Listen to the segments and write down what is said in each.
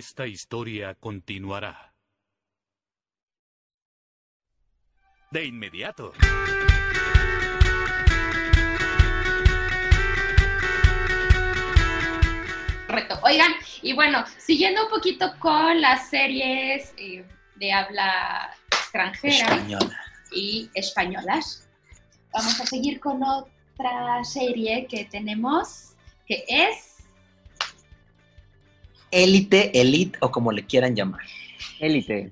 Esta historia continuará. De inmediato. Correcto. Oigan, y bueno, siguiendo un poquito con las series eh, de habla extranjera Española. y españolas, vamos a seguir con otra serie que tenemos, que es Élite, Elite o como le quieran llamar. Élite.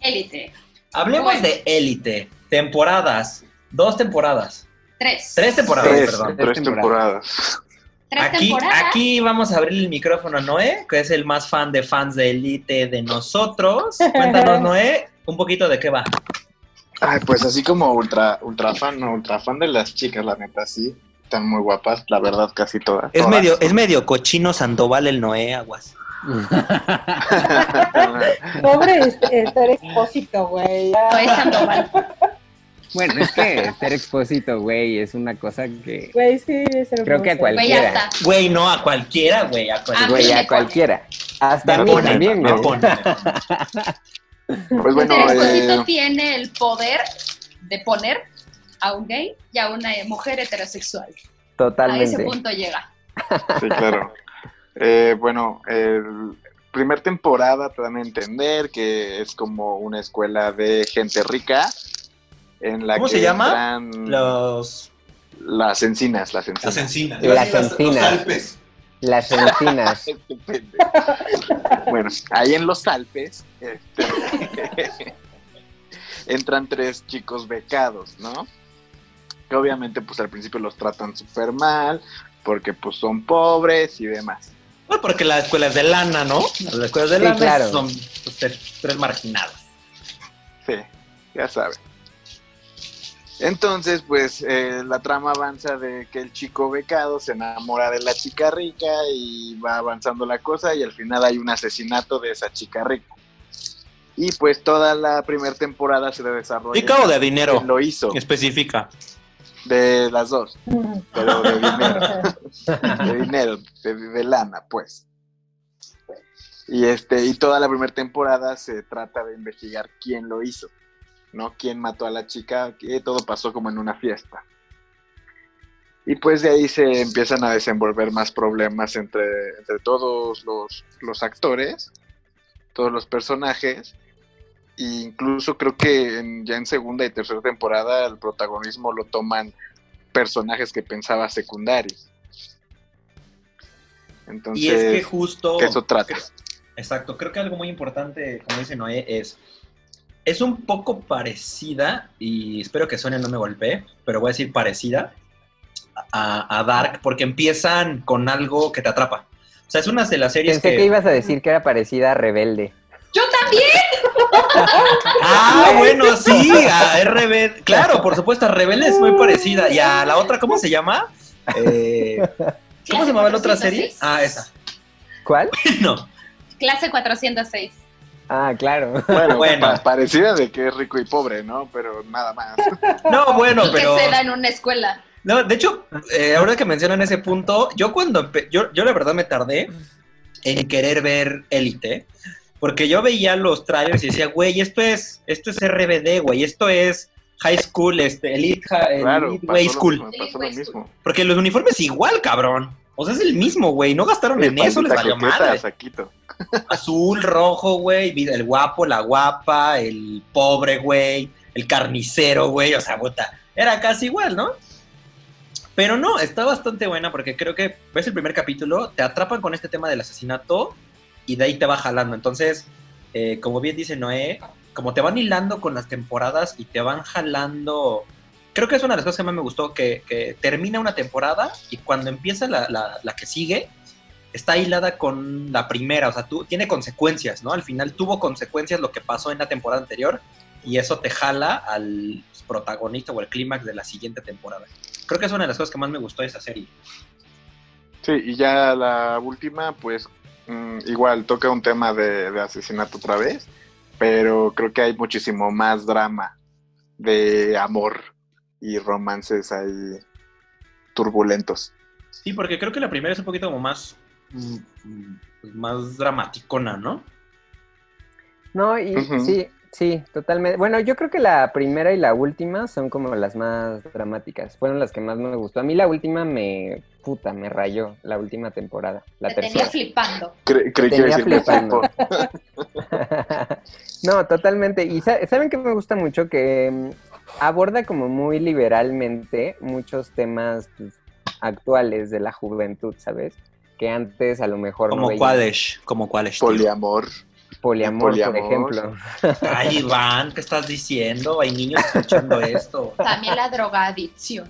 Élite. Hablemos Bueno. de Élite. Temporadas. Dos temporadas. Tres. Tres temporadas, Tres, perdón. tres Tres temporadas. Tres Aquí, temporadas. aquí vamos a abrir el micrófono a Noé, que es el más fan de fans de Elite de nosotros. Cuéntanos, Noé, un poquito de qué va. Ay, pues así como ultra, ultra fan, no, ultra fan de las chicas, la neta, sí. Están muy guapas, la verdad, casi todas. Es todas. medio, es medio cochino Sandoval el Noé, aguas. Pobre este, Esther Expósito, güey. No es Sandoval. bueno, es que ser expósito, güey, es una cosa que. Güey, sí, es Creo que a Cualquiera. Güey, no a cualquiera, güey, a Ah, cualquiera. Güey, me a pone. cualquiera. Hasta a Me mí pone, también, me güey. pone. Pues bueno, Este Esposito eh, tiene el poder de poner a un gay y a una mujer heterosexual. A ese Totalmente. punto llega. sí, claro. Eh, bueno, el primer temporada te dan a entender que es como una escuela de gente rica en la ¿Cómo que se llama? entran Los... las encinas, las encinas. Las encinas. Las Los- encinas. Los Alpes. Las encinas. Este bueno, ahí en los Alpes este, entran tres chicos becados, ¿no? Que obviamente pues al principio los tratan súper mal porque pues son pobres y demás. Bueno, porque la escuela es de lana, ¿no? Las escuelas de Sí, lana claro. son pues, tres, tres marginados. Sí, ya saben. Entonces, pues eh, la trama avanza de que el chico becado se enamora de la chica rica y va avanzando la cosa y al final hay un asesinato de esa chica rica. Y pues toda la primera temporada se desarrolla. ¿Rica o de dinero? ¿Quién lo hizo? Especifica. De las dos, pero de dinero. de dinero, de, de lana, pues. Y este, y toda la primera temporada se trata de investigar quién lo hizo, ¿no? Quién mató a la chica, que todo pasó como en una fiesta. Y pues de ahí se empiezan a desenvolver más problemas entre, entre todos los, los actores, todos los personajes. E incluso creo que en- ya en segunda y tercera temporada el protagonismo lo toman personajes que pensaba secundarios. Entonces, Y es que justo... que eso trata. Exacto, creo que algo muy importante, como dice Noé, es... Es un poco parecida, y espero que Sonia no me golpee, pero voy a decir parecida a, a Dark, porque empiezan con algo que te atrapa. O sea, es una de las series Pensé que ibas a decir que era parecida a Rebelde. Yo también. Ah, bueno, sí, a RB. Claro, por supuesto, a Rebelde es muy parecida. Y a la otra, ¿cómo se llama? Eh, ¿Cómo se llamaba la otra serie? 406. Ah, esa. ¿Cuál? No. Clase 406. Ah, claro. Bueno, Bueno. pa- parecida de que es rico y pobre, ¿no? Pero nada más. No, bueno, y pero. que se da en una escuela. No, de hecho, eh, ahora que mencionan ese punto, yo cuando yo, yo la verdad me tardé en querer ver Élite, porque yo veía los trailers y decía, güey, esto es, esto es RBD, güey, esto es High School, este, Elite, Claro, Elite pasó Way School. mismo, pasó lo mismo. Porque los uniformes igual, cabrón. O sea, es el mismo, güey. No gastaron en eso, les valió madre. saquito. Azul, rojo, güey. El guapo, la guapa, el pobre, güey. El carnicero, güey. O sea, puta. Era casi igual, ¿no? Pero no, está bastante buena porque creo que ves el primer capítulo, te atrapan con este tema del asesinato y de ahí te va jalando. Entonces, eh, como bien dice Noé, como te van hilando con las temporadas y te van jalando. Creo que es una de las cosas que más me gustó, que, termina una temporada y cuando empieza la, la- la que sigue, está hilada con la primera, o sea, tú, tiene consecuencias, ¿no? Al final tuvo consecuencias lo que pasó en la temporada anterior y eso te jala al protagonista o el clímax de la siguiente temporada. Creo que es una de las cosas que más me gustó de esa serie. Sí, y ya la última, pues mm, igual toca un tema de, de asesinato otra vez, pero creo que hay muchísimo más drama de amor y romances ahí turbulentos. Sí, porque creo que la primera es un poquito como más mm, mm, pues, más dramaticona, ¿no? No, y sí, sí, totalmente. Bueno, yo creo que la primera y la última son como las más dramáticas. Fueron las que más me gustó. A mí la última me, puta, me rayó, la última temporada, la Te tenía tercera. flipando. Cre- creí que iba a tenía decir me flipando. no, totalmente. Y sa- saben que me gusta mucho que mm, aborda como muy liberalmente muchos temas pues, actuales de la juventud, ¿sabes? Que antes a lo mejor Como cuáles, como cuáles. tío? Poliamor. Por ejemplo. Ay, Iván, ¿qué estás diciendo? Hay niños escuchando esto. También la drogadicción.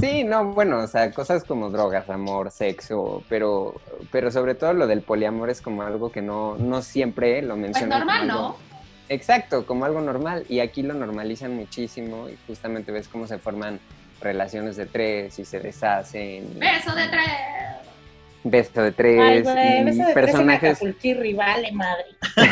Sí, no, bueno, o sea, cosas como drogas, amor, sexo, pero, pero sobre todo lo del poliamor es como algo que no, no siempre lo Pues mencionan. normal, ¿no? Exacto, como algo normal. Y aquí lo normalizan muchísimo y justamente ves cómo se forman relaciones de tres y se deshacen. y- Beso de tres. Beso de Ay, tres güey, beso de tres en personajes. Acapulquirri, vale madre.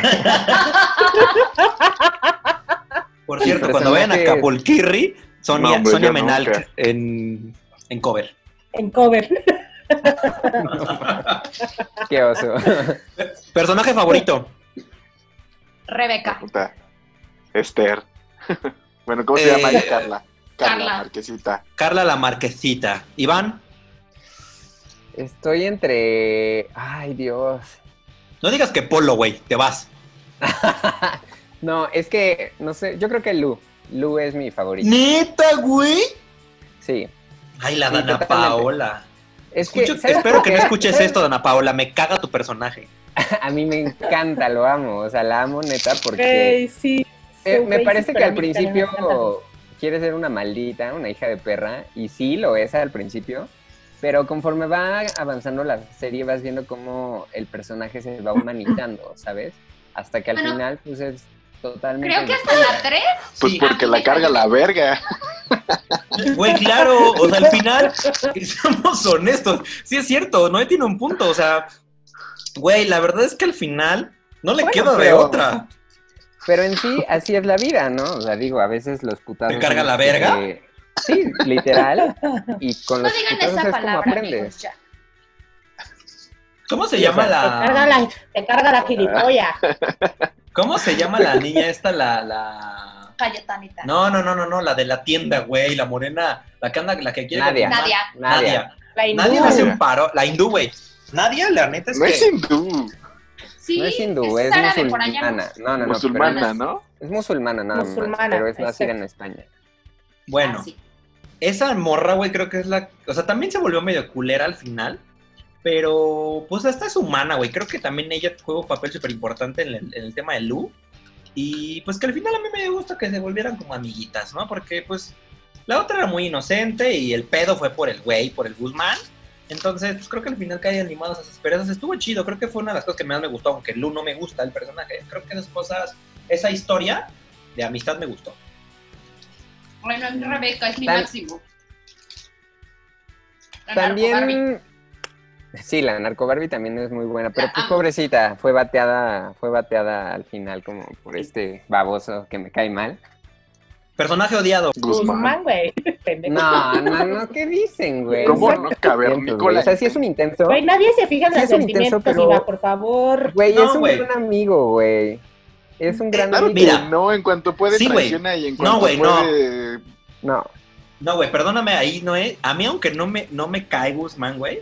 Por cierto, cuando vayan a Personajes- Capulquirri, Sonia, No, hombre, Sonia Menal en, en cover. En cover. Qué oso. Personaje favorito. Rebeca. Puta. Esther. bueno, ¿cómo se Eh, llama ella? Carla? Carla, Carla. Marquesita. Carla la Marquesita. Iván, Estoy entre. Ay, Dios. no digas que Polo, güey, te vas. no, es que, no sé, yo creo que Lu. Lu es mi favorito. ¿Neta, güey? Sí. Ay, la Sí, Dana totalmente. Paola. Es que, Escucho- ¿sabes espero que no escuches ¿Sabes? esto, Dana Paola. Me caga tu personaje. A mí me encanta, lo amo. O sea, la amo neta porque sí. eh, Sí, me parece que al principio quiere ser una maldita, una hija de perra. Y sí, lo es al principio. Pero conforme va avanzando la serie, vas viendo cómo el personaje se va humanizando, ¿sabes? Hasta que al Bueno, final, pues es totalmente. Creo que hasta la 3. Pues Sí. porque la carga la verga. Güey, claro, o sea, al final, seamos honestos, sí es cierto, no tiene un punto, o sea, güey, la verdad es que al final no le Bueno, queda de pero- otra. Pero en sí, así es la vida, ¿no? O sea, digo, a veces los putazos. ¿Te carga la que verga? Sí, literal. Y con No los digan putazos esa es como palabra, aprendes. amigos. ¿Cómo se llama o sea, Te carga la la, te carga la gilipollas. ¿Cómo se llama la niña esta la la Cayetanita. No, no, no, no, no, la de la tienda, güey, la morena, la que anda la que quiere Nadia. Nadia. Nadia. La hindú. Nadia me hace un paro, la hindú, güey. Nadia, la neta es No que es hindú, Sí, no es hindú, es, allá, musulmana. No, no, no. musulmana, pero ¿no? Es musulmana nada Musulmana, más, pero es nacida en España. bueno, Ah, sí. Esa morra, güey, creo que es la. O sea, también se volvió medio culera al final. Pero, pues, hasta es humana, güey. Creo que también ella juega un papel súper importante en, el- tema de Lu. Y, pues, que al final a mí me gusta que se volvieran como amiguitas, ¿no? Porque, pues, la otra era muy inocente y el pedo fue por el güey, por el Guzmán. Entonces, pues, creo que al final cae animados a esas esperanzas. Estuvo chido. Creo que fue una de las cosas que más me gustó, aunque Lu no me gusta el personaje. Creo que esas cosas, esa historia de amistad me gustó. Bueno, Rebeca es mi Tan- máximo. La. También. Sí, la narco Barbie también es muy buena, pero La pues amo. pobrecita, fue bateada, fue bateada al final como por este baboso que me cae mal. Personaje odiado. Guzmán, güey. No, no, no, ¿qué dicen, güey? ¿Cómo no cavernícola? güey. O sea, sí es un intenso. Güey, nadie se fija en Sí, los sentimientos, pero- Iva, por favor. Güey, No, es un güey. gran amigo, güey. Es un gran Claro Mira. no, en cuanto puede Sí, traiciona y en No, cuanto güey, no. puede... No, No, güey, perdóname ahí, no es. A mí, aunque no me, no me cae Guzmán, güey,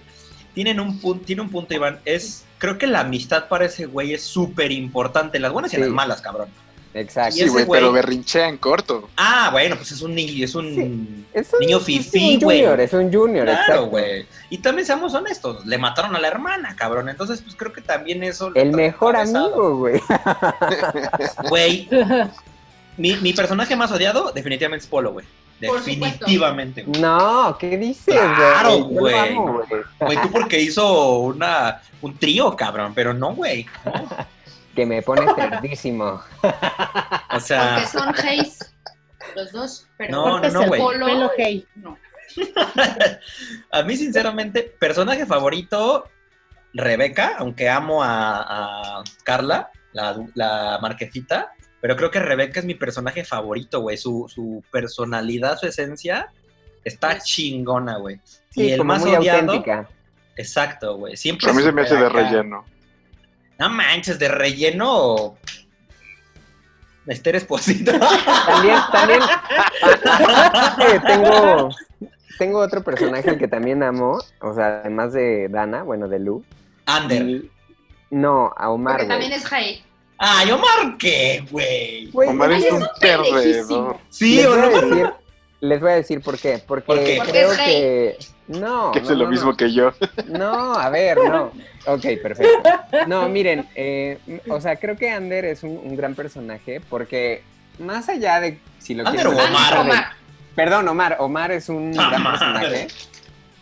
tienen un punto, tiene un punto, Iván. Es, creo que la amistad para ese güey es súper importante. Las buenas y las malas, cabrón. Exacto. Sí, güey, pero berrinchea en corto. Ah, bueno, pues es un niño, es un Es un, niño es fifí, un güey. junior, es un junior, Claro, exacto. güey. Y también seamos honestos, le mataron a la hermana, cabrón. Entonces, pues creo que también eso. le El mejor amigo, güey. Güey, mi, mi personaje más odiado, definitivamente es Polo, güey. Definitivamente, güey. No, ¿qué dices, Claro, güey. amo, güey. Güey, tú porque hizo una, un trío, cabrón, pero no, güey. no. Que me pone cerdísimo. O sea, Porque son Hayes. Los dos. Pero No, no, el güey. Polo. hey. No. a mí, sinceramente, personaje favorito, Rebeca, aunque amo a, a Carla, la, la marquesita, pero creo que Rebeca es mi personaje favorito, güey. Su, su personalidad, su esencia, está chingona, güey. Sí, y el como más muy odiado, auténtica. Exacto, güey. Siempre A mí se me hace de acá. relleno. No manches, de relleno. Esther Esposito. También, también eh, tengo, tengo otro personaje al que también amo, o sea, además de Dana, bueno, de Lu. Ander. Y- no, a Omar, Porque también es Jae. Ay, Omar, ¿qué, güey? Omar es es un perdedor. Sí, les, o voy a no. decir, les voy a decir por qué. Porque ¿Por qué? Porque creo es que. No. Que no, hace lo no, mismo no. que yo. No, a ver, no. Ok, perfecto. No, miren, eh, o sea, creo que Ander es un, un gran personaje porque más allá de si lo Ander quieren o Omar. Omar. Perdón, Omar. Omar es un Ah, gran personaje.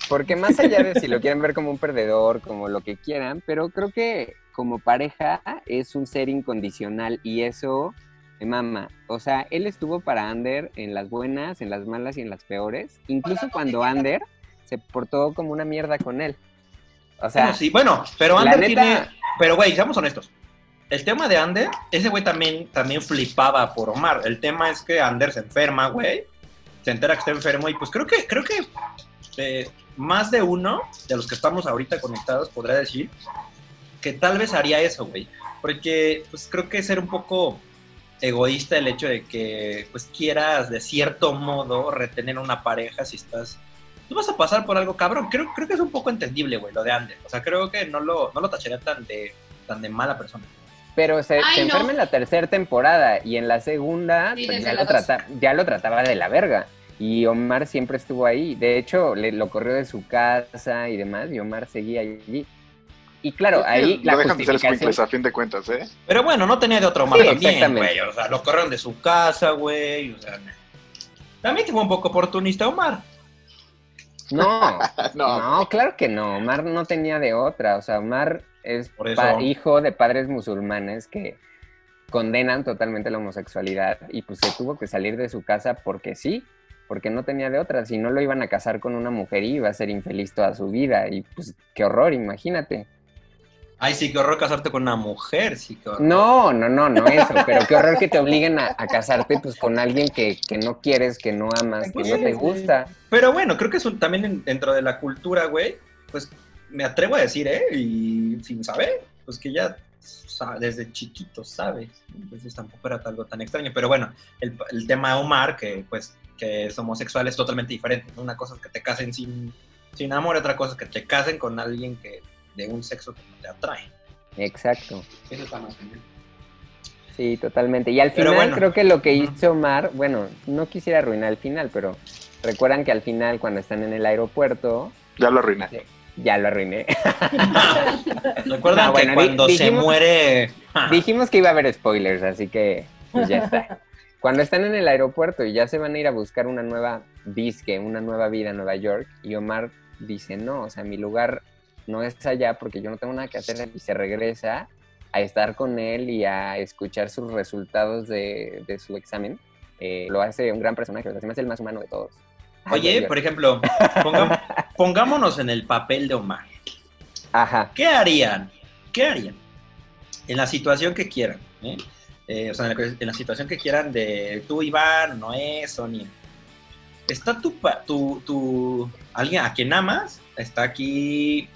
Porque más allá de si lo quieren ver como un perdedor, como lo que quieran, pero creo que como pareja es un ser incondicional y eso me mama. O sea, él estuvo para Ander en las buenas, en las malas y en las peores. Incluso cuando Ander se portó como una mierda con él. O sea, Bueno, sí, bueno, pero Ander neta- tiene. Pero, güey, seamos honestos. El tema de Ander, ese güey también, también flipaba por Omar. El tema es que Ander se enferma, güey. Se entera que está enfermo y pues creo que, creo que eh, más de uno de los que estamos ahorita conectados podría decir que tal vez haría eso, güey. Porque pues creo que ser un poco egoísta el hecho de que pues quieras de cierto modo retener una pareja si estás tú vas a pasar por algo cabrón. Creo, creo que es un poco entendible, güey, lo de Ander. O sea, creo que no lo, no lo tacharía tan de, tan de mala persona. Pero se, Ay, se no. enferma en la tercera temporada y en la segunda Sí, pues, ya, la lo trata- ya lo trataba de la verga. Y Omar siempre estuvo ahí. De hecho, le, lo corrió de su casa y demás, y Omar seguía allí. Y claro, ahí la no dejan de ser justificación... squinkles a fin de cuentas, ¿eh? Pero bueno, no tenía de otro Omar Sí, también, güey. O sea, lo corrieron de su casa, güey. O sea, también fue un poco oportunista Omar. No, No. no, claro que no. Omar no tenía de otra. O sea, Omar es hijo de padres musulmanes que condenan totalmente la homosexualidad y pues se tuvo que salir de su casa porque sí, porque no tenía de otra. Si no lo iban a casar con una mujer y iba a ser infeliz toda su vida. Y pues qué horror, imagínate. Ay, sí, qué horror casarte con una mujer, sí, qué horror. No, no, no, no eso, pero qué horror que te obliguen a, a casarte pues con alguien que, que no quieres, que no amas, que Pues no sí, te sí. gusta. Pero bueno, creo que es un- también en- dentro de la cultura, güey, pues me atrevo a decir, ¿eh? Y sin saber, pues que ya desde chiquito sabes. Entonces tampoco era algo tan extraño. Pero bueno, el, el tema de Omar, que pues que es homosexual, es totalmente diferente. Una cosa es que te casen sin, sin amor, otra cosa es que te casen con alguien que de un sexo que no te atrae. Exacto. Eso está más genial. Sí, totalmente. Y al final bueno. creo que lo que hizo Omar, bueno, no quisiera arruinar el final, pero recuerdan que al final cuando están en el aeropuerto, Ya lo arruiné. ya lo arruiné. Recuerdan No, bueno, que cuando se muere... Dijimos que iba a haber spoilers, así que pues ya está. Cuando están en el aeropuerto y ya se van a ir a buscar una nueva disque, una nueva vida en Nueva York, y Omar dice, no, o sea, mi lugar no es allá porque yo no tengo nada que hacer y se regresa a estar con él y a escuchar sus resultados de, de su examen. Eh, lo hace un gran personaje, o sea, se me hace el más humano de todos. Oye, ay, por ejemplo, pongam- pongámonos en el papel de Omar. Ajá, ¿Qué harían? ¿Qué harían? En la situación que quieran. ¿eh? Eh, o sea, en la, en la situación que quieran de tú, Iván, Noé, Sonia. Está tu, tu, tu- alguien a quien amas, está aquí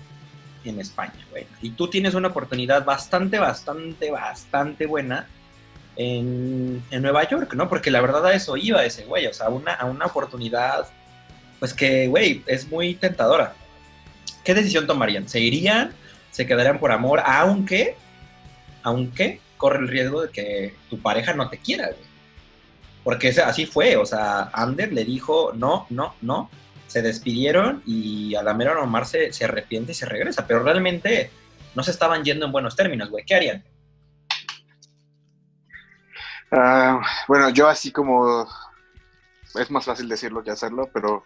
en España, güey. Y tú tienes una oportunidad bastante, bastante, bastante buena en, en Nueva York, ¿no? Porque la verdad a eso iba ese güey, o sea, una, a una oportunidad, pues que, güey, es muy tentadora. ¿Qué decisión tomarían? ¿Se irían? ¿Se quedarían por amor? Aunque, aunque corre el riesgo de que tu pareja no te quiera, güey. Porque así fue, o sea, Ander le dijo no, no, no, se despidieron y a la mera Omar se, se arrepiente y se regresa, pero realmente no se estaban yendo en buenos términos, güey. ¿Qué harían? Ah, bueno, yo así como es más fácil decirlo que hacerlo, pero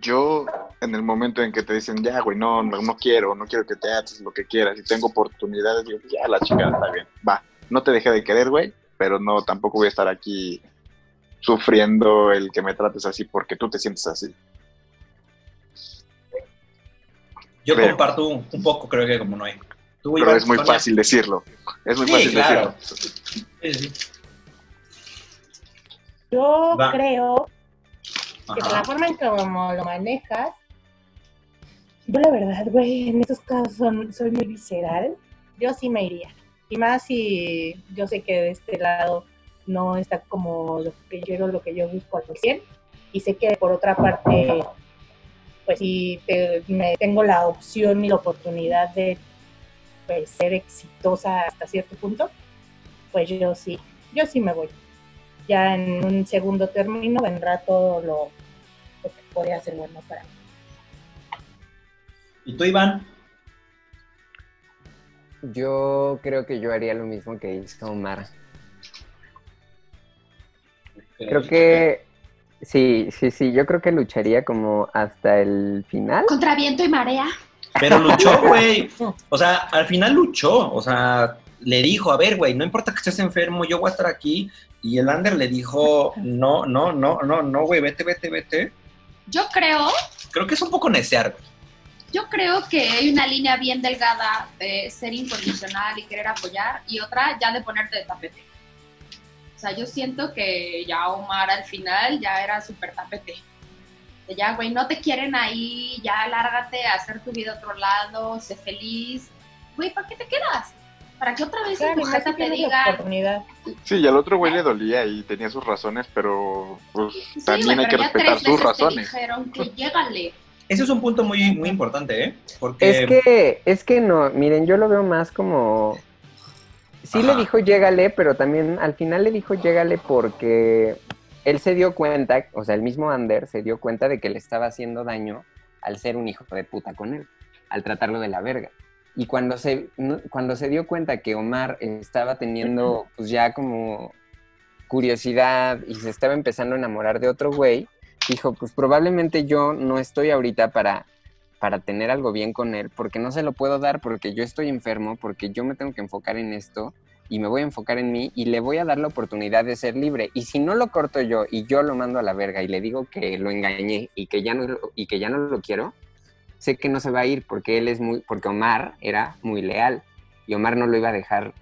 yo en el momento en que te dicen, ya, güey, no, no, no quiero, no quiero que te haces lo que quieras y tengo oportunidades, digo, ya, la chica está bien, va, no te dejé de querer, güey, pero no, tampoco voy a estar aquí sufriendo el que me trates así porque tú te sientes así. Yo Creo. comparto un, un poco, creo que como Noé. Tú, Pero Iván, es muy Sonia. fácil decirlo, es muy Sí, fácil claro. decirlo. Yo Va. creo que por Ajá. la forma en como lo manejas, Yo la verdad, güey, en estos casos son- soy muy visceral. Yo sí me iría. Y más si yo sé que de este lado no está como lo que quiero, lo que yo busco al 100. Y sé que por otra parte, pues si te- me tengo la opción y la oportunidad de pues, ser exitosa hasta cierto punto, pues yo sí, yo sí me voy. Ya en un segundo término vendrá todo lo, lo que podría ser bueno para mí. ¿Y tú, Iván? Yo creo que yo haría lo mismo que hizo Omar. Creo que sí, sí, sí, yo creo que lucharía como hasta el final. Contra viento y marea. Pero luchó, güey. O sea, al final luchó. O sea, le dijo, a ver, güey, no importa que estés enfermo, yo voy a estar aquí. Y el Ander le dijo, no, no, no, no, no, güey, vete, vete, vete. Yo creo, Creo que es un poco necear, güey. yo creo que hay una línea bien delgada de ser incondicional y querer apoyar y otra ya de ponerte de tapete. O sea, yo siento que ya Omar al final ya era súper tapete. De ya, güey, no te quieren ahí, ya lárgate a hacer tu vida a otro lado, sé feliz. Güey, ¿para qué te quedas? ¿Para que otra vez en Claro, si te oportunidad. Sí, y al otro güey le dolía y tenía sus razones, pero pues Sí, también güey, hay que respetar tres sus veces te razones. dijeron que llégale. Ese es un punto muy, muy importante, ¿eh? Porque... Es que, es que no, miren, yo lo veo más como. Sí le dijo llégale, pero también al final le dijo llégale porque él se dio cuenta, o sea, el mismo Ander se dio cuenta de que le estaba haciendo daño al ser un hijo de puta con él, al tratarlo de la verga. Y cuando se, cuando se dio cuenta que Omar estaba teniendo, pues ya como curiosidad y se estaba empezando a enamorar de otro güey, dijo, pues probablemente yo no estoy ahorita para para tener algo bien con él, porque no se lo puedo dar porque yo estoy enfermo, porque yo me tengo que enfocar en esto y me voy a enfocar en mí y le voy a dar la oportunidad de ser libre. Y si no lo corto yo y yo lo mando a la verga y le digo que lo engañé y que ya no y que ya no lo quiero, sé que no se va a ir porque él es muy porque Omar era muy leal y Omar no lo iba a dejar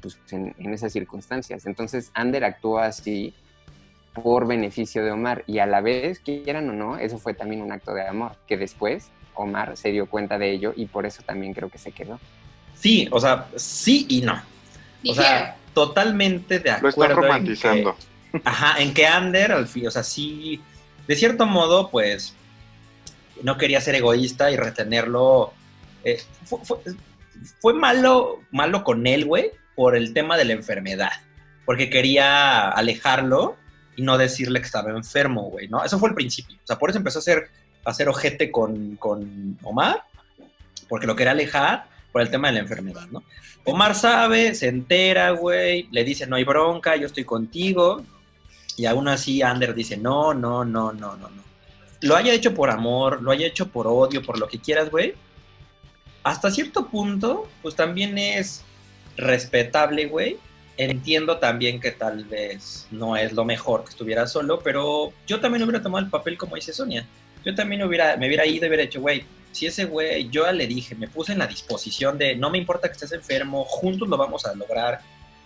pues, en, en esas circunstancias. Entonces Ander actuó así por beneficio de Omar y a la vez, quieran o no, eso fue también un acto de amor, que después Omar se dio cuenta de ello y por eso también creo que se quedó. Sí, o sea, sí y no. O sea, totalmente de Lo acuerdo. están en que- romantizando. Ajá, en que Ander, al fin, o sea, sí, de cierto modo, pues, no quería ser egoísta y retenerlo. eh, fue, fue- fue malo, malo con él, güey, por el tema de la enfermedad, porque quería alejarlo y no decirle que estaba enfermo, güey, ¿no? Eso fue el principio. O sea, por eso empezó a hacer, a hacer ojete con, con Omar, porque lo quería alejar por el tema de la enfermedad, ¿no? Omar sabe, se entera, güey, le dice, no hay bronca, yo estoy contigo, y aún así Ander dice, no, no, no, no, no, no. Lo haya hecho por amor, lo haya hecho por odio, por lo que quieras, güey. Hasta cierto punto, pues también es respetable, güey. Entiendo también que tal vez no es lo mejor que estuviera solo, pero yo también hubiera tomado el papel como dice Sonia. Yo también hubiera, me hubiera ido y hubiera hecho, güey, si ese güey, yo le dije, me puse en la disposición de, no me importa que estés enfermo, juntos lo vamos a lograr,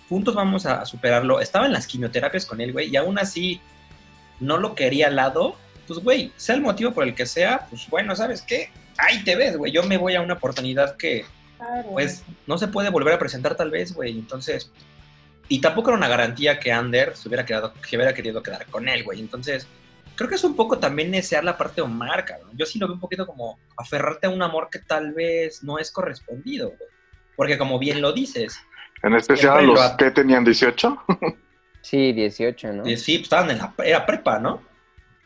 juntos vamos a, a superarlo. Estaba en las quimioterapias con él, güey, y aún así no lo quería al lado, pues, güey, sea el motivo por el que sea, pues, bueno, ¿sabes qué? Ahí te ves, güey, yo me voy a una oportunidad que, Claro. pues, no se puede volver a presentar tal vez, güey, entonces... Y tampoco era una garantía que Ander se hubiera, quedado, que hubiera querido quedar con él, güey. Entonces, creo que es un poco también desear la parte de Omar, cabrón. Yo sí lo veo un poquito como aferrarte a un amor que tal vez no es correspondido, güey. Porque como bien lo dices, En especial los que tenían 18. Sí, 18, ¿no? sí, pues, estaban en la... Era prepa, ¿no?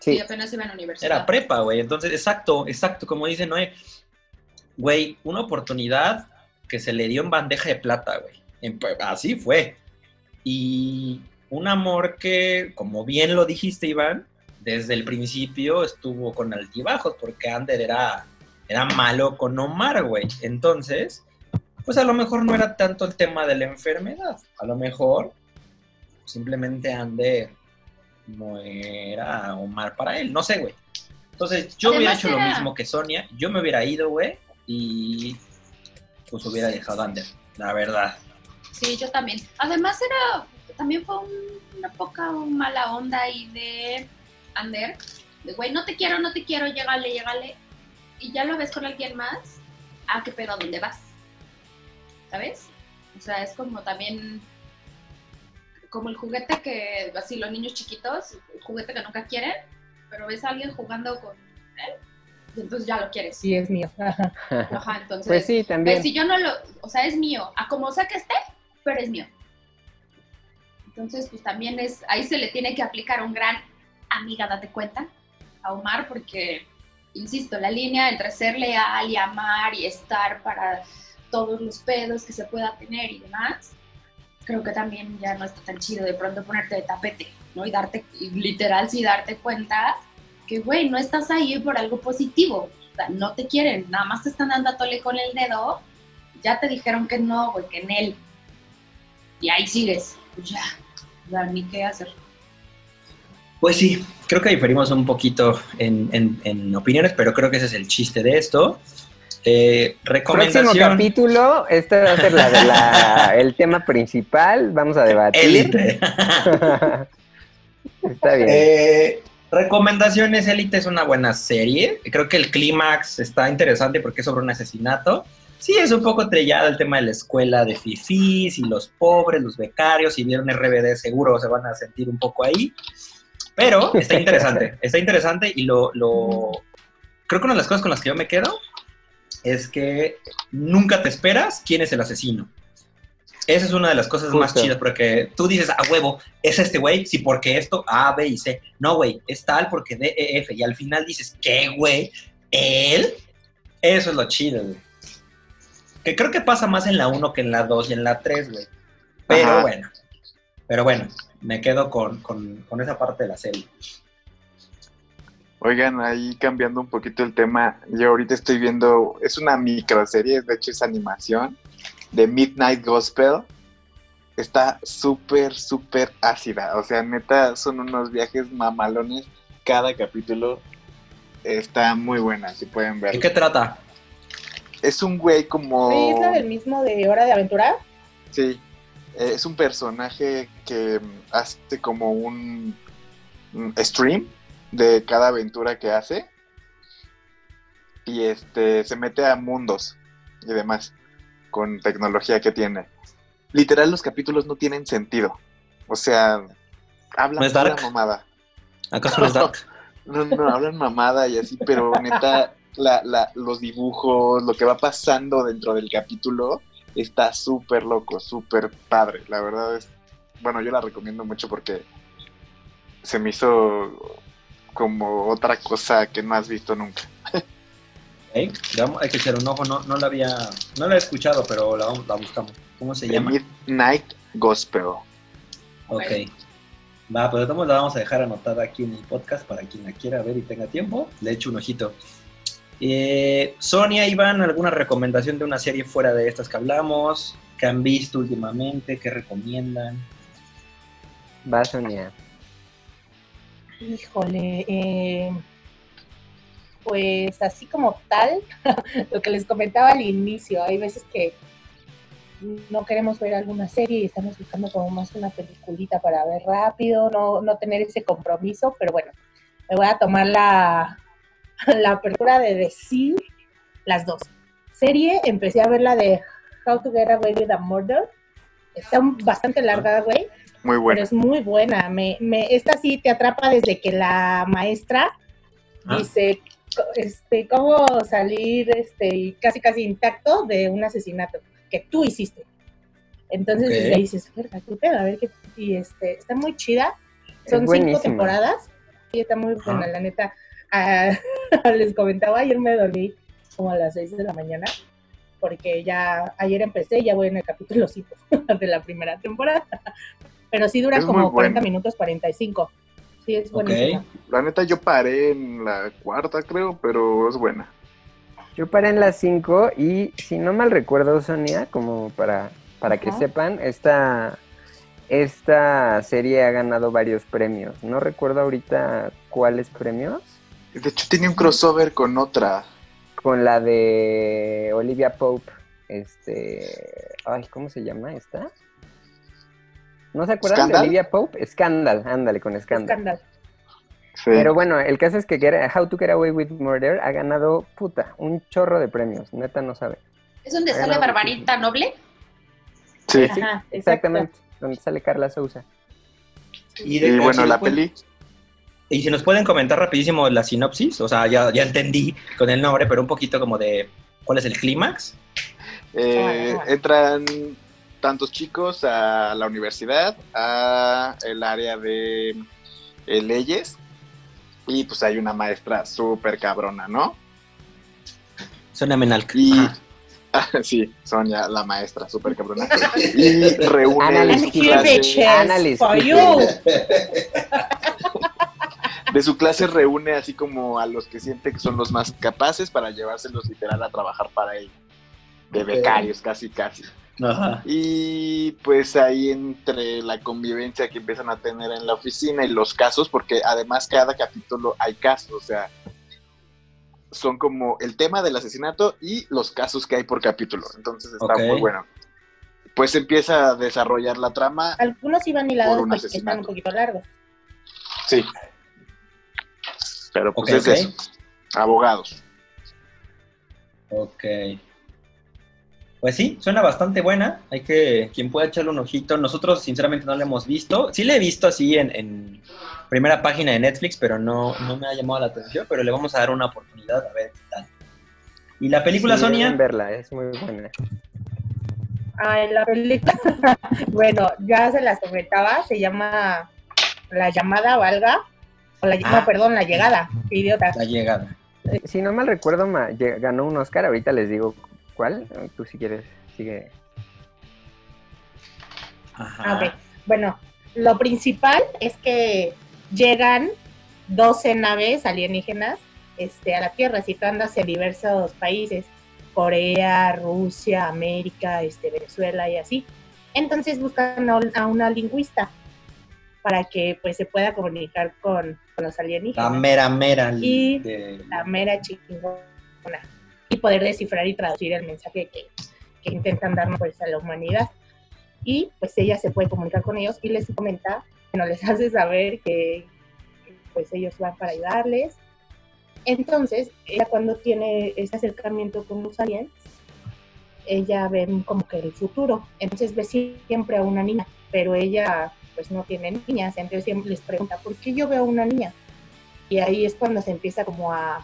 sí, Sí, apenas iba a la universidad. Era prepa, güey. Entonces, exacto, exacto, como dice Noé. Güey, una oportunidad que se le dio en bandeja de plata, güey. En- Así fue. Y un amor que, como bien lo dijiste, Iván, desde el principio estuvo con altibajos, porque Ander era, era malo con Omar, güey. Entonces, pues a lo mejor no era tanto el tema de la enfermedad. A lo mejor simplemente Ander no era Omar para él, no sé, güey. Entonces, yo hubiera hecho lo mismo que Sonia, yo me hubiera ido, güey, y pues hubiera dejado a Ander, la verdad. Sí, yo también. Además era, también fue un- una poca mala onda ahí de Ander. De güey, no te quiero, no te quiero, llégale, llégale. y ya lo ves con alguien más, ah, qué pedo, ¿a dónde vas? ¿Sabes? O sea, es como también como el juguete que, así los niños chiquitos, el juguete que nunca quieren, pero ves a alguien jugando con él, y entonces ya lo quieres. Sí, es mío. Ajá, entonces. Pues sí, también. si yo no lo, o sea, es mío, a como sea que esté, pero es mío. Entonces, pues también es, ahí se le tiene que aplicar un gran amiga, date cuenta, a Omar, porque, insisto, la línea entre ser leal y amar y estar para todos los pedos que se pueda tener y demás, creo que también ya no está tan chido de pronto ponerte de tapete, ¿no? Y darte, literal, sí darte cuenta que, güey, no estás ahí por algo positivo. No te quieren, nada más te están dando a tole con el dedo. Ya te dijeron que no, güey, que en él. Y ahí sigues. Pues ya, ya ni qué hacer. Pues sí, creo que diferimos un poquito en, en- en opiniones, pero creo que ese es el chiste de esto. Eh, Próximo recomendación. capítulo, este va a ser la de la- el tema principal, vamos a debatir. Élite. Está bien. Eh, recomendaciones, Élite es una buena serie. Creo que el clímax está interesante porque es sobre un asesinato. Sí, es un poco trillado el tema de la escuela de fifís y los pobres, los becarios. Si vieron RBD, seguro se van a sentir un poco ahí. Pero está interesante, está interesante y lo, lo... Creo que una de las cosas con las que yo me quedo es que nunca te esperas quién es el asesino. Esa es una de las cosas más chidas porque tú dices, a huevo, es este güey, sí, porque esto, A, B y C. No, güey, es tal porque D, E, F. Y al final dices, ¿qué, güey? ¿Él? Eso es lo chido, güey. Que creo que pasa más en la 1 que en la 2 y en la 3, güey. Pero Ajá. bueno. Pero bueno, me quedo con, con- con esa parte de la serie. Oigan, ahí cambiando un poquito el tema, yo ahorita estoy viendo, es una microserie, de hecho es animación, de Midnight Gospel. Está súper, súper ácida. O sea, neta, son unos viajes mamalones. Cada capítulo está muy buena, si pueden ¿De ver. qué trata? Es un güey como... Oye, ¿Es la del mismo de Hora de Aventura? Sí, es un personaje que mm, hace como un mm, stream de cada aventura que hace y este se mete a mundos y demás con tecnología que tiene. Literal los capítulos no tienen sentido. O sea, hablan ¿No es pura dark? mamada. ¿Acaso no es Dark? No, no, hablan mamada y así, pero neta, la, la- los dibujos, lo que va pasando dentro del capítulo, está súper loco, súper padre. La verdad es, bueno, yo la recomiendo mucho porque se me hizo como otra cosa que no has visto nunca. ¿Eh? Vamos- Hay que echar un ojo, no, no la había, no la he escuchado, pero la, la buscamos. ¿Cómo se The llama? Midnight Gospel. Ok. Va, pues todos modos la vamos a dejar anotada aquí en el podcast para quien la quiera ver y tenga tiempo. Le echo un ojito. Eh, Sonia, Iván, ¿alguna recomendación de una serie fuera de estas que hablamos? ¿Qué han visto últimamente? ¿Qué recomiendan? Va, Sonia. Híjole, eh, pues así como tal, lo que les comentaba al inicio, hay veces que no queremos ver alguna serie y estamos buscando como más una peliculita para ver rápido, no, no tener ese compromiso, pero bueno, me voy a tomar la, la apertura de decir las dos. Serie, empecé a ver la de How to Get Away with a Murder, está bastante larga, güey, Muy pero bueno. es muy buena. Me, me, esta sí te atrapa desde que la maestra Ah, dice este, cómo salir este, casi casi intacto de un asesinato que tú hiciste. Entonces Ok. desde ahí dices, "Verga, qué pedo, a ver qué. Y este, está muy chida. Es Son cinco temporadas. Y está muy buena, la neta. Ah, les comentaba, ayer me dormí como a las 6 de la mañana. Porque ya ayer empecé y ya voy en el capítulo 5 de la primera temporada. Pero sí dura Es como 40 buena. minutos, 45. Sí, es buenísima. La neta yo paré en la cuarta, creo, pero es buena. Yo paré en las 5 y si no mal recuerdo, Sonia, como para, para que sepan, esta, esta serie ha ganado varios premios. No recuerdo ahorita cuáles premios. De hecho tiene un crossover con otra. Con la de Olivia Pope. Este. Ay, ¿cómo se llama esta? ¿No se acuerdan ¿Scandal? de Olivia Pope? Scandal, ándale, con Scandal. Escándalo. Sí. Pero bueno, el caso es que How to Get Away with Murder ha ganado, puta, un chorro de premios. Neta no sabe. ¿Es donde sale. Barbarita Noble? Sí. Sí, Ajá, exacto. exactamente. Donde sale Carla Sousa. Y, de- Y bueno, la pueden- peli. Y si nos pueden comentar rapidísimo la sinopsis, o sea, ya, ya entendí con el nombre, pero un poquito como de cuál es el clímax. Eh, entran tantos chicos a la universidad, a el área de eh, leyes, y pues hay una maestra súper cabrona, ¿no? Suena menalca. Y. Ah, sí, Sonia, la maestra súper cabrona. Y reúne for you. de su clase reúne así como a los que siente que son los más capaces para llevárselos literal a trabajar para él. De becarios, casi casi. Ajá. Y pues ahí entre la convivencia que empiezan a tener en la oficina y los casos, porque además cada capítulo hay casos, o sea, son como el tema del asesinato y los casos que hay por capítulo. Entonces está muy bueno. Pues empieza a desarrollar la trama. Algunos iban hilados porque están un poquito largos. Sí. Pero pues es eso. Abogados. Ok. Pues sí, suena bastante buena. Hay que, quien pueda echarle un ojito. Nosotros, sinceramente, no la hemos visto. Sí la he visto así en, en primera página de Netflix, pero no, no me ha llamado la atención. Pero le vamos a dar una oportunidad a ver qué tal. ¿Y la película, Sí, Sonia? verla, es muy buena. Ay, la película. bueno, ya se las comentaba, se llama La llamada valga. O la, Ah. No, perdón, La llegada. qué Idiota. La llegada. Si no mal recuerdo, ma- ganó un Oscar, ahorita les digo cuál. Tú si quieres, sigue. Ajá. Ah. Bueno, lo principal es que llegan 12 naves alienígenas este, a la Tierra, situándose en diversos países, Corea, Rusia, América, este, Venezuela y así. Entonces buscan a una lingüista para que pues se pueda comunicar con, con los La alienígenas. mera mera. Y de- la mera chingona. Y poder descifrar y traducir el mensaje que, que intentan darnos pues, a la humanidad. Y pues ella se puede comunicar con ellos y les comenta, bueno, les hace saber que pues ellos van para ayudarles. Entonces, ella cuando tiene ese acercamiento con los aliens, ella ve como que el futuro. Entonces ve siempre a una niña, pero ella pues no tiene niñas. Entonces siempre les pregunta, ¿por qué yo veo a una niña? Y ahí es cuando se empieza como a,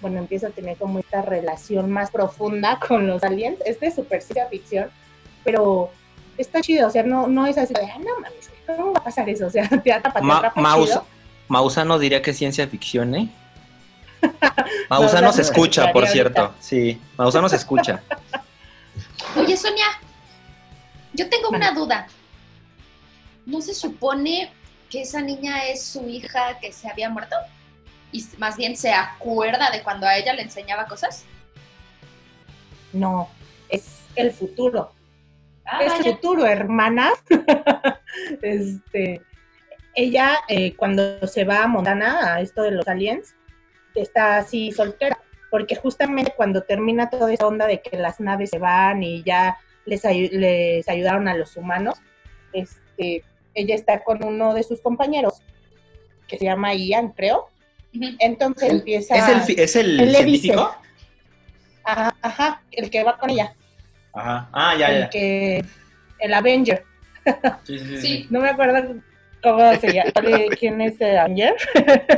bueno, empieza a tener como esta relación más profunda con los aliens. Es de super ciencia ficción, pero está chido, o sea, no, no es así de, "Ah, no mames, ¿cómo va a pasar eso? O sea, te atrapa, te Ma- atrapa Maus- chido. Mausano diría que es ciencia ficción, ¿eh? Mausano se escucha, por ahorita. cierto. Sí, Mausano se escucha. Oye, Sonia, yo tengo una duda. ¿No se supone que esa niña es su hija que se había muerto? Y más bien se acuerda de cuando a ella le enseñaba cosas. No, es el futuro. Ah, es el vaya. futuro, hermana. este, ella, eh, cuando se va a Montana, a esto de los aliens, está así soltera, porque justamente cuando termina toda esa onda de que las naves se van y ya les, les ayudaron a los humanos, este, ella está con uno de sus compañeros, que se llama Ian, creo. Entonces empieza... ¿Es el, es el Él le dice. científico? Ajá, ajá, el que va con ella, Ajá. Ah, ya, el ya. que... El Avenger. Sí, sí, sí. Sí, No me acuerdo cómo se llama, quién es el Avenger,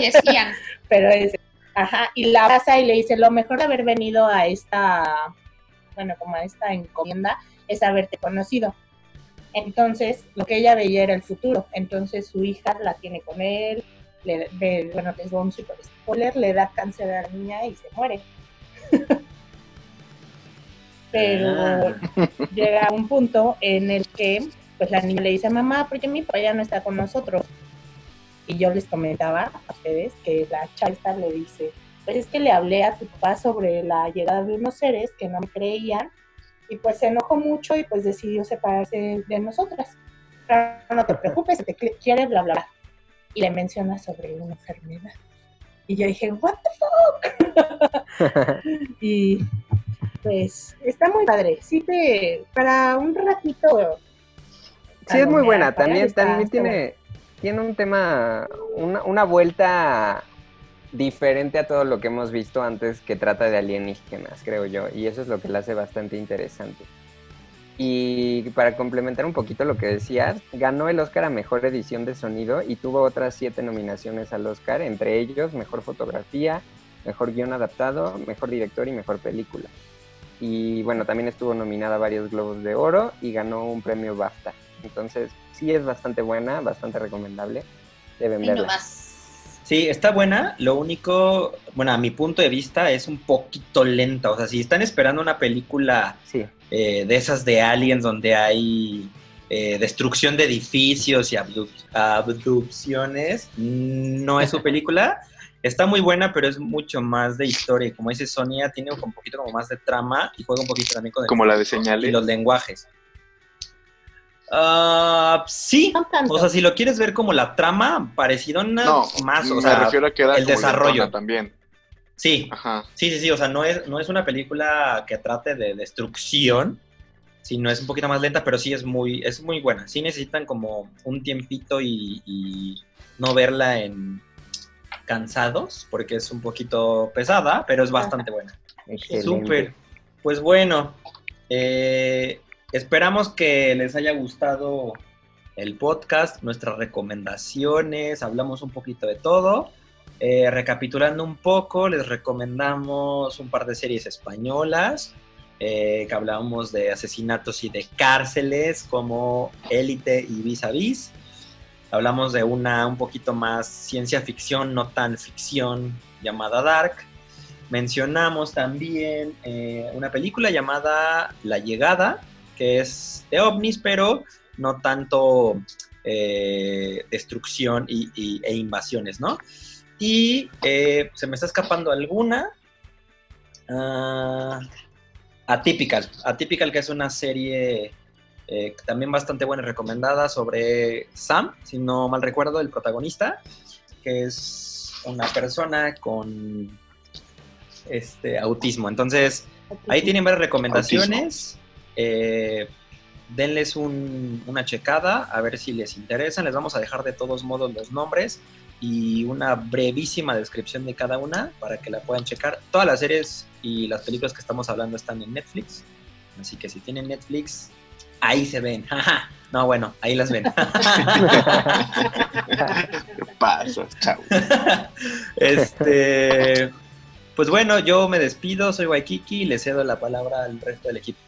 y es Ian. pero es, ajá, y la abraza y le dice, lo mejor de haber venido a esta, bueno, como a esta encomienda, es haberte conocido. Entonces, lo que ella veía era el futuro, entonces su hija la tiene con él, le, ve- bueno, les doy un super spoiler, le da cáncer a la niña y se muere. Pero Ah. llega un punto en el que pues la niña le dice, mamá, ¿por qué mi papá ya no está con nosotros? Y yo les comentaba a ustedes que la chava le dice, pues es que le hablé a tu papá sobre la llegada de unos seres que no me creían y pues se enojó mucho y pues decidió separarse de nosotras. Pero no te preocupes, te qui- quiere, bla, bla, bla. Y le menciona sobre una enfermedad. Y yo dije, what the fuck? y pues está muy padre. Sí te, para un ratito Sí, es muy buena. También, también tiene, tiene un tema, una, una vuelta diferente a todo lo que hemos visto antes que trata de alienígenas, creo yo, y eso es lo que la hace bastante interesante. Y para complementar un poquito lo que decías, ganó el Oscar a Mejor Edición de Sonido y tuvo otras siete nominaciones al Oscar, entre ellos Mejor Fotografía, Mejor Guión Adaptado, Mejor Director y Mejor Película. Y bueno, también estuvo nominada a varios Globos de Oro y ganó un premio BAFTA. Entonces, sí es bastante buena, bastante recomendable. Deben Y no verla. más. Sí, está buena. Lo único, bueno, a mi punto de vista es un poquito lenta. O sea, si están esperando una película Sí, eh, de esas de aliens donde hay eh, destrucción de edificios y abduc- abducciones, no es su película. Está muy buena, pero es mucho más de historia. Y Como dice Sonia, tiene un poquito como más de trama y juega un poquito también con el Como la de y señales. los lenguajes. Ah, sí, No o sea, si lo quieres ver como la trama, parecido No, más, o me sea, refiero a que era el desarrollo. también. sí, Ajá. sí, sí, sí, o sea, no es, no es una película que trate de destrucción, sino es un poquito más lenta, pero sí es muy, es muy buena. Sí necesitan como un tiempito y, y no verla en cansados, porque es un poquito pesada, pero es bastante buena. Súper. Pues bueno, eh, esperamos que les haya gustado el podcast, nuestras recomendaciones, hablamos un poquito de todo. Eh, recapitulando un poco, les recomendamos un par de series españolas, eh, que hablábamos de asesinatos y de cárceles como Élite y Vis a Vis. Hablamos de una un poquito más ciencia ficción, no tan ficción, llamada Dark. Mencionamos también eh, una película llamada La Llegada, que es de ovnis, pero no tanto eh, destrucción y, y- e invasiones, ¿no? Y eh, se me está escapando alguna. Ah, Atypical. Atypical, que es una serie eh, también bastante buena y recomendada sobre Sam, si no mal recuerdo, el protagonista, que es una persona con este autismo. Entonces, ahí tienen varias recomendaciones. Eh, denles un- una checada a ver si les interesan. Les vamos a dejar de todos modos los nombres y una brevísima descripción de cada una para que la puedan checar. Todas las series y las películas que estamos hablando están en Netflix. Así que si tienen Netflix, ahí se ven. no, bueno, ahí las ven. ¿Qué pasa? Chao. este, pues bueno, yo me despido, soy Waikiki y le cedo la palabra al resto del equipo.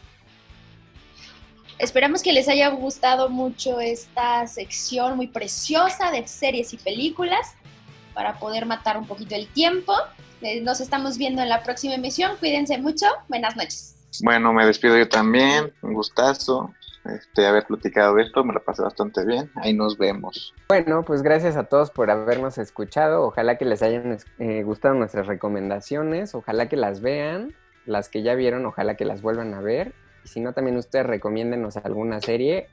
Esperamos que les haya gustado mucho esta sección muy preciosa de series y películas para poder matar un poquito el tiempo. Eh, Nos estamos viendo en la próxima emisión. Cuídense mucho. Buenas noches. Bueno, me despido yo también. Un gustazo. Este, haber platicado de esto, me lo pasé bastante bien. Ahí nos vemos. Bueno, pues gracias a todos por habernos escuchado. Ojalá que les hayan eh, gustado nuestras recomendaciones. Ojalá que las vean. Las que ya vieron, ojalá que las vuelvan a ver. Y si no, también ustedes recomiéndenos alguna serie.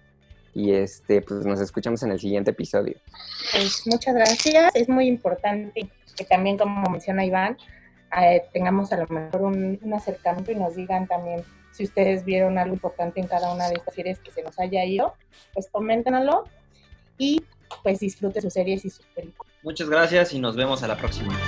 Y este, pues nos escuchamos en el siguiente episodio. Pues muchas gracias. Es muy importante que también, como menciona Iván, eh, tengamos a lo mejor un, un acercamiento y nos digan también si ustedes vieron algo importante en cada una de estas series que se nos haya ido, pues coméntenlo y pues disfrute sus series y sus películas. Muchas gracias y nos vemos a la próxima.